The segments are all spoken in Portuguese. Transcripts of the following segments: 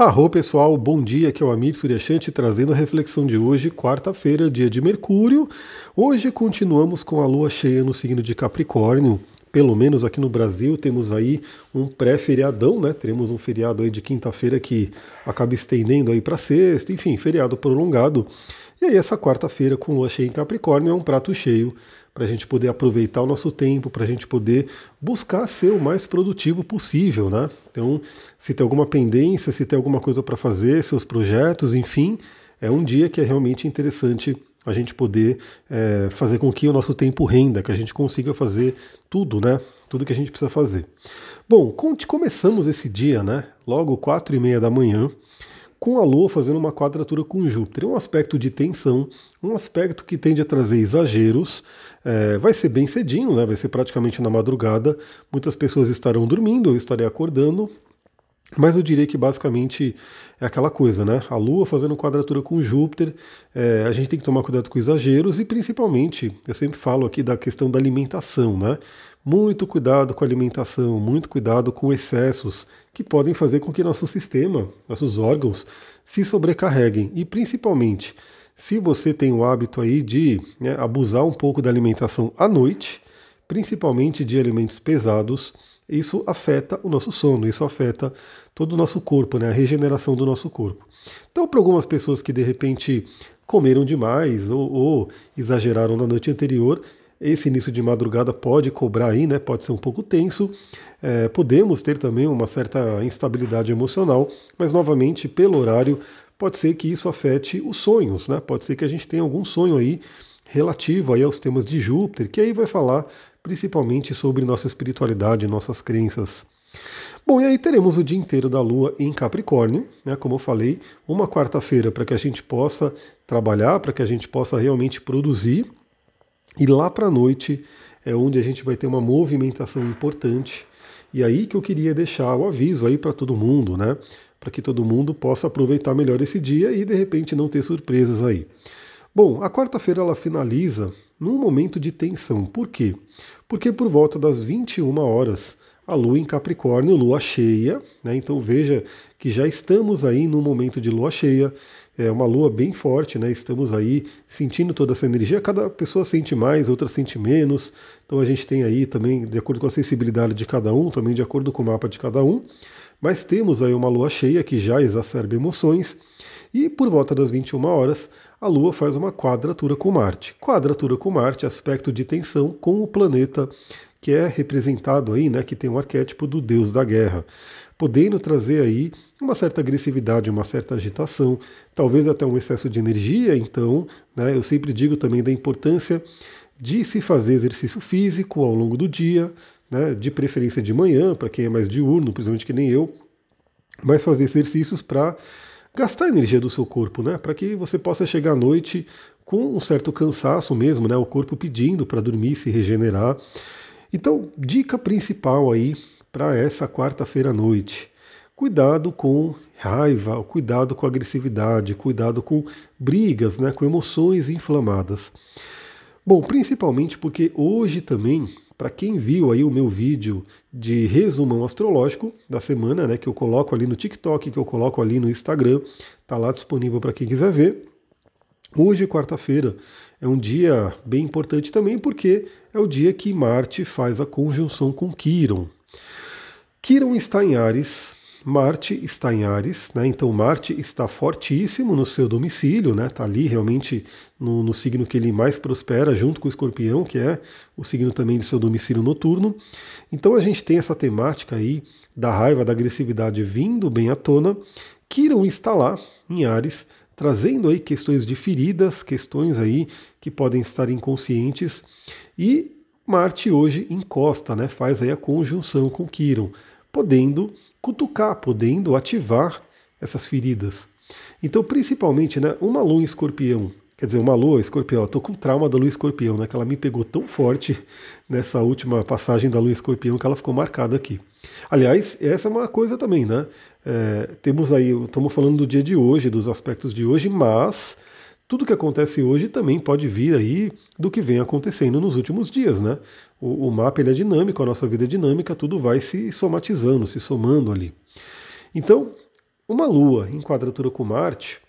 Arro pessoal, bom dia, aqui é o Amir Suryashanti trazendo a reflexão de hoje, quarta-feira, dia de Mercúrio. Hoje continuamos com a lua cheia no signo de Capricórnio. Pelo menos aqui no Brasil temos aí um pré-feriadão, né? Teremos um feriado aí de quinta-feira que acaba estendendo aí para sexta, enfim, feriado prolongado. E aí essa quarta-feira com lua cheia em Capricórnio é um prato cheio para a gente poder aproveitar o nosso tempo, para a gente poder buscar ser o mais produtivo possível, né? Então, se tem alguma pendência, se tem alguma coisa para fazer, seus projetos, enfim, é um dia que é realmente interessante a gente poder é, fazer com que o nosso tempo renda, que a gente consiga fazer tudo, né? Tudo que a gente precisa fazer. Bom, começamos esse dia, né? Logo quatro e meia da manhã com a Lua fazendo uma quadratura com Júpiter. Um aspecto de tensão, um aspecto que tende a trazer exageros. É, vai ser bem cedinho, né? vai ser praticamente na madrugada. Muitas pessoas estarão dormindo, eu estarei acordando. Mas eu diria que basicamente é aquela coisa, né? A Lua fazendo quadratura com Júpiter, é, a gente tem que tomar cuidado com exageros e principalmente, eu sempre falo aqui da questão da alimentação, né? Muito cuidado com a alimentação, muito cuidado com excessos que podem fazer com que nosso sistema, nossos órgãos, se sobrecarreguem. E principalmente, se você tem o hábito aí de né, abusar um pouco da alimentação à noite, principalmente de alimentos pesados, isso afeta o nosso sono, isso afeta todo o nosso corpo, né, a regeneração do nosso corpo. Então, para algumas pessoas que de repente comeram demais ou, ou exageraram na noite anterior, esse início de madrugada pode cobrar aí, né? Pode ser um pouco tenso. É, podemos ter também uma certa instabilidade emocional, mas novamente, pelo horário, pode ser que isso afete os sonhos, né? Pode ser que a gente tenha algum sonho aí relativo aí aos temas de Júpiter, que aí vai falar principalmente sobre nossa espiritualidade, nossas crenças. Bom, e aí teremos o dia inteiro da Lua em Capricórnio, né? Como eu falei, uma quarta-feira para que a gente possa trabalhar, para que a gente possa realmente produzir e lá para a noite é onde a gente vai ter uma movimentação importante. E aí que eu queria deixar o aviso aí para todo mundo, né? Para que todo mundo possa aproveitar melhor esse dia e de repente não ter surpresas aí. Bom, a quarta-feira ela finaliza num momento de tensão. Por quê? Porque por volta das 21 horas a lua em Capricórnio, lua cheia, né? Então veja que já estamos aí no momento de lua cheia, é uma lua bem forte, né? Estamos aí sentindo toda essa energia. Cada pessoa sente mais, outra sente menos. Então a gente tem aí também, de acordo com a sensibilidade de cada um, também de acordo com o mapa de cada um. Mas temos aí uma lua cheia que já exacerba emoções. E por volta das 21 horas, a Lua faz uma quadratura com Marte. Quadratura com Marte, aspecto de tensão com o planeta que é representado aí, né, que tem um arquétipo do deus da guerra, podendo trazer aí uma certa agressividade, uma certa agitação, talvez até um excesso de energia. Então, né, eu sempre digo também da importância de se fazer exercício físico ao longo do dia, né, de preferência de manhã, para quem é mais diurno, principalmente que nem eu, mas fazer exercícios para gastar a energia do seu corpo, né, para que você possa chegar à noite com um certo cansaço mesmo, né, o corpo pedindo para dormir, se regenerar. Então, dica principal aí para essa quarta-feira à noite: cuidado com raiva, cuidado com agressividade, cuidado com brigas, né, com emoções inflamadas. Bom, principalmente porque hoje também, para quem viu aí o meu vídeo de resumão astrológico da semana, né, que eu coloco ali no TikTok, que eu coloco ali no Instagram, tá lá disponível para quem quiser ver. Hoje, quarta-feira, é um dia bem importante também porque é o dia que Marte faz a conjunção com Quiron. Quiron está em Ares, Marte está em Ares, né? Então Marte está fortíssimo no seu domicílio, né? Está ali realmente no, no, signo que ele mais prospera, junto com o Escorpião, que é o signo também do seu domicílio noturno. Então a gente tem essa temática aí da raiva, da agressividade vindo bem à tona. Quiron está lá em Ares, trazendo aí questões de feridas, questões aí que podem estar inconscientes. E Marte hoje encosta, né? Faz aí a conjunção com Quiron podendo cutucar, podendo ativar essas feridas. Então, principalmente, né, uma lua em escorpião, quer dizer, uma lua escorpião, eu tô com trauma da lua escorpião, né, que ela me pegou tão forte nessa última passagem da lua escorpião que ela ficou marcada aqui. Aliás, essa é uma coisa também, né? É, temos aí, estamos falando do dia de hoje, dos aspectos de hoje, mas tudo que acontece hoje também pode vir aí do que vem acontecendo nos últimos dias, né? O, o mapa ele é dinâmico, a nossa vida é dinâmica, tudo vai se somatizando, se somando ali. Então, uma Lua em quadratura com Marte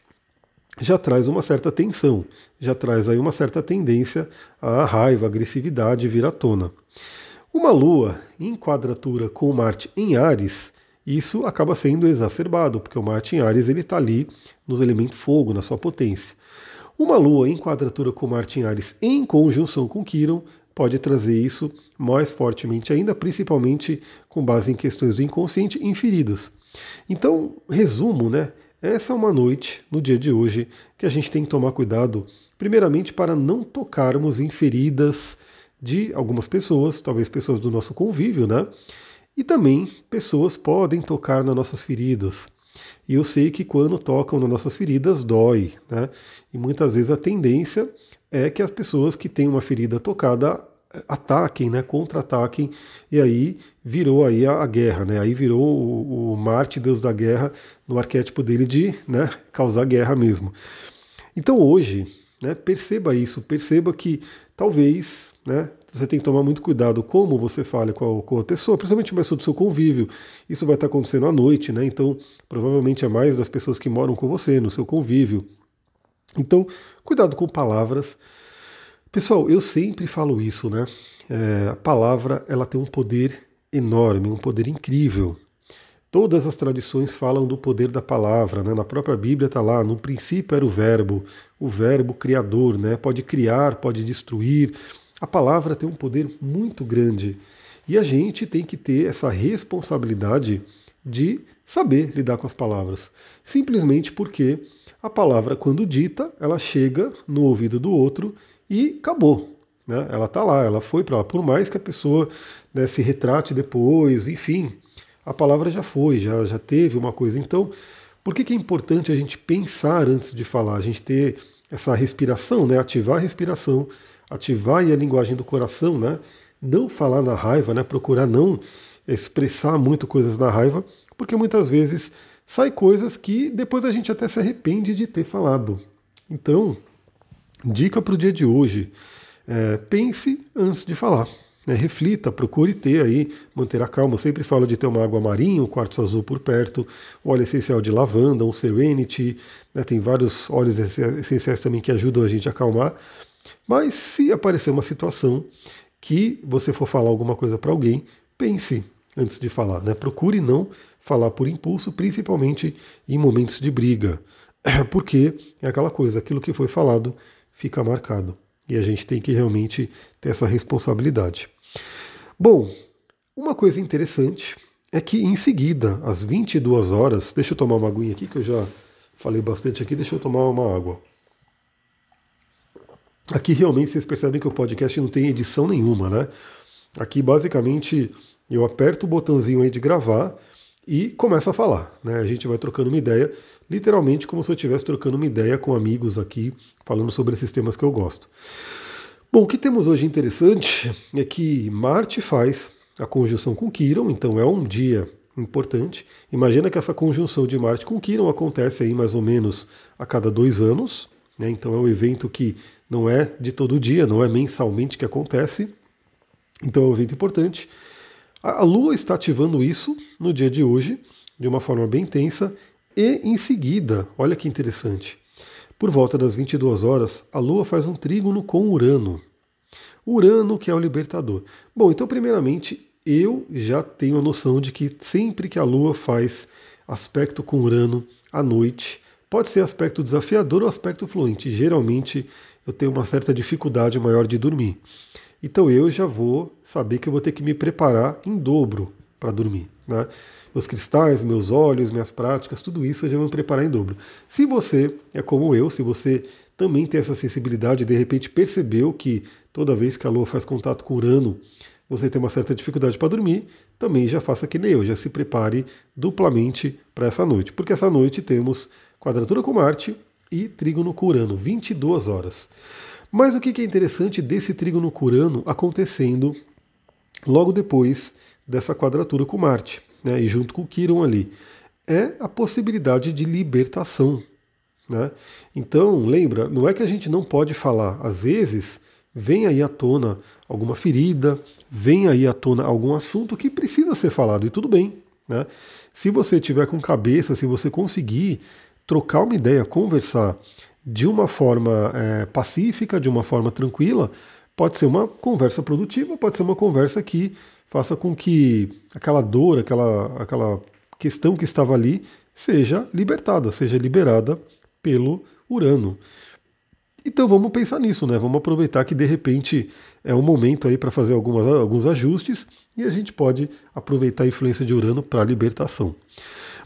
já traz uma certa tensão, já traz aí uma certa tendência à raiva, agressividade vir à tona. Uma Lua em quadratura com Marte em Ares, isso acaba sendo exacerbado, porque o Marte em Ares ele está ali no elemento fogo, na sua potência. Uma Lua em quadratura com Marte em Ares em conjunção com Quiron pode trazer isso mais fortemente ainda, principalmente com base em questões do inconsciente inferidas. Então, resumo, né? Essa é uma noite, no dia de hoje, que a gente tem que tomar cuidado, primeiramente para não tocarmos em feridas de algumas pessoas, talvez pessoas do nosso convívio, né? E também pessoas podem tocar nas nossas feridas. E eu sei que quando tocam nas nossas feridas dói, né? E muitas vezes a tendência é que as pessoas que têm uma ferida tocada ataquem, né, contra-ataquem, e aí virou aí a, a, guerra, né, aí virou o, o Marte, deus da guerra, no arquétipo dele de né, causar guerra mesmo. Então hoje, né, perceba isso, perceba que talvez né, você tem que tomar muito cuidado como você fala com a, pessoa, principalmente pessoa do seu convívio. Isso vai estar acontecendo à noite, né? Então, provavelmente é mais das pessoas que moram com você, no seu convívio. Então, cuidado com palavras. Pessoal, eu sempre falo isso, né? É, a palavra ela tem um poder enorme, um poder incrível. Todas as tradições falam do poder da palavra, né? Na própria Bíblia está lá, no princípio era o verbo, o verbo criador, né? Pode criar, pode destruir. A palavra tem um poder muito grande e a gente tem que ter essa responsabilidade de saber lidar com as palavras. Simplesmente porque a palavra, quando dita, ela chega no ouvido do outro e acabou. Né? Ela está lá, ela foi para lá. Por mais que a pessoa né, se retrate depois, enfim, a palavra já foi, já, já teve uma coisa. Então, por que, que é importante a gente pensar antes de falar? A gente ter essa respiração, né? ativar a respiração, ativar a linguagem do coração, né? não falar na raiva, né? procurar não expressar muito coisas na raiva, porque muitas vezes sai coisas que depois a gente até se arrepende de ter falado. Então, Dica para o dia de hoje: é, pense antes de falar. Né, reflita, procure ter aí, manter a calma. Eu sempre falo de ter uma água marinha, um quartzo azul por perto, óleo essencial de lavanda, um Serenity, né, tem vários óleos essenciais também que ajudam a gente a acalmar. Mas se aparecer uma situação que você for falar alguma coisa para alguém, pense antes de falar. Né? Procure não falar por impulso, principalmente em momentos de briga. Porque é aquela coisa, aquilo que foi falado fica marcado. E a gente tem que realmente ter essa responsabilidade. Bom, uma coisa interessante é que em seguida, às 22 horas, deixa eu tomar uma aguinha aqui, que eu já falei bastante aqui, deixa eu tomar uma água. Aqui realmente vocês percebem que o podcast não tem edição nenhuma, né? Aqui basicamente eu aperto o botãozinho aí de gravar e começa a falar. Né? A gente vai trocando uma ideia, literalmente como se eu estivesse trocando uma ideia com amigos aqui, falando sobre esses temas que eu gosto. Bom, o que temos hoje interessante é que Marte faz a conjunção com Quiron, então é um dia importante. Imagina que essa conjunção de Marte com Quiron acontece aí mais ou menos a cada dois anos, né? então é um evento que não é de todo dia, não é mensalmente que acontece, então é um evento importante. A Lua está ativando isso no dia de hoje, de uma forma bem intensa, e em seguida, olha que interessante, por volta das 22 horas, a Lua faz um trígono com Urano. Urano, que é o libertador. Bom, então, primeiramente, eu já tenho a noção de que sempre que a Lua faz aspecto com Urano à noite, pode ser aspecto desafiador ou aspecto fluente. Geralmente, eu tenho uma certa dificuldade maior de dormir. Então eu já vou saber que eu vou ter que me preparar em dobro para dormir. Né? Meus cristais, meus olhos, minhas práticas, tudo isso eu já vou me preparar em dobro. Se você é como eu, se você também tem essa sensibilidade de repente percebeu que toda vez que a Lua faz contato com Urano, você tem uma certa dificuldade para dormir, também já faça que nem eu, já se prepare duplamente para essa noite. Porque essa noite temos quadratura com Marte e trígono com Urano, 22 horas. Mas o que é interessante desse trígono curano acontecendo logo depois dessa quadratura com Marte, né, e junto com o Quiron ali, é a possibilidade de libertação. Né? Então, lembra, não é que a gente não pode falar, às vezes vem aí à tona alguma ferida, vem aí à tona algum assunto que precisa ser falado, e tudo bem. Né? Se você tiver com cabeça, se você conseguir trocar uma ideia, conversar de uma forma é, pacífica, de uma forma tranquila, pode ser uma conversa produtiva, pode ser uma conversa que faça com que aquela dor, aquela, aquela questão que estava ali seja libertada, seja liberada pelo Urano. Então vamos pensar nisso, né? Vamos aproveitar que de repente é um momento aí para fazer algumas, alguns ajustes e a gente pode aproveitar a influência de Urano para a libertação.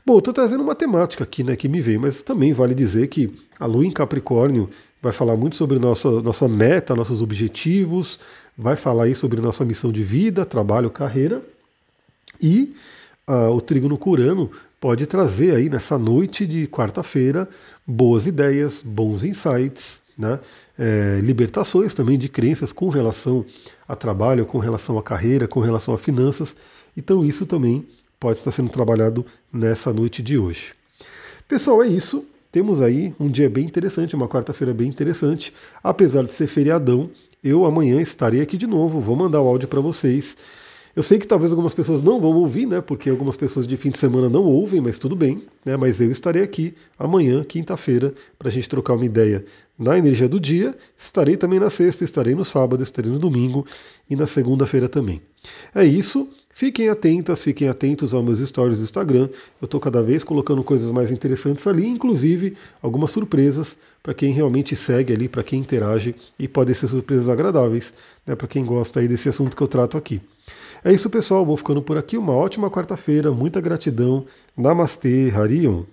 Bom, estou trazendo uma temática aqui né, que me veio, mas também vale dizer que a Lua em Capricórnio vai falar muito sobre nossa, nossa meta, nossos objetivos, vai falar aí sobre nossa missão de vida, trabalho, carreira. E uh, o Trígono Curano pode trazer aí nessa noite de quarta-feira boas ideias, bons insights, né? É, libertações também de crenças com relação a trabalho, com relação à carreira, com relação a finanças. Então isso também pode estar sendo trabalhado nessa noite de hoje. Pessoal, é isso. Temos aí um dia bem interessante, uma quarta-feira bem interessante. Apesar de ser feriadão, eu amanhã estarei aqui de novo. Vou mandar o áudio para vocês eu sei que talvez algumas pessoas não vão ouvir, né? Porque algumas pessoas de fim de semana não ouvem, mas tudo bem, né? Mas eu estarei aqui amanhã, quinta-feira, para a gente trocar uma ideia na energia do dia. Estarei também na sexta, estarei no sábado, estarei no domingo e na segunda-feira também. É isso. Fiquem atentas, fiquem atentos aos meus stories do Instagram. Eu estou cada vez colocando coisas mais interessantes ali, inclusive algumas surpresas para quem realmente segue ali, para quem interage e podem ser surpresas agradáveis, né, para quem gosta aí desse assunto que eu trato aqui. É isso, pessoal. Vou ficando por aqui. Uma ótima quarta-feira. Muita gratidão. Namastê, Harion.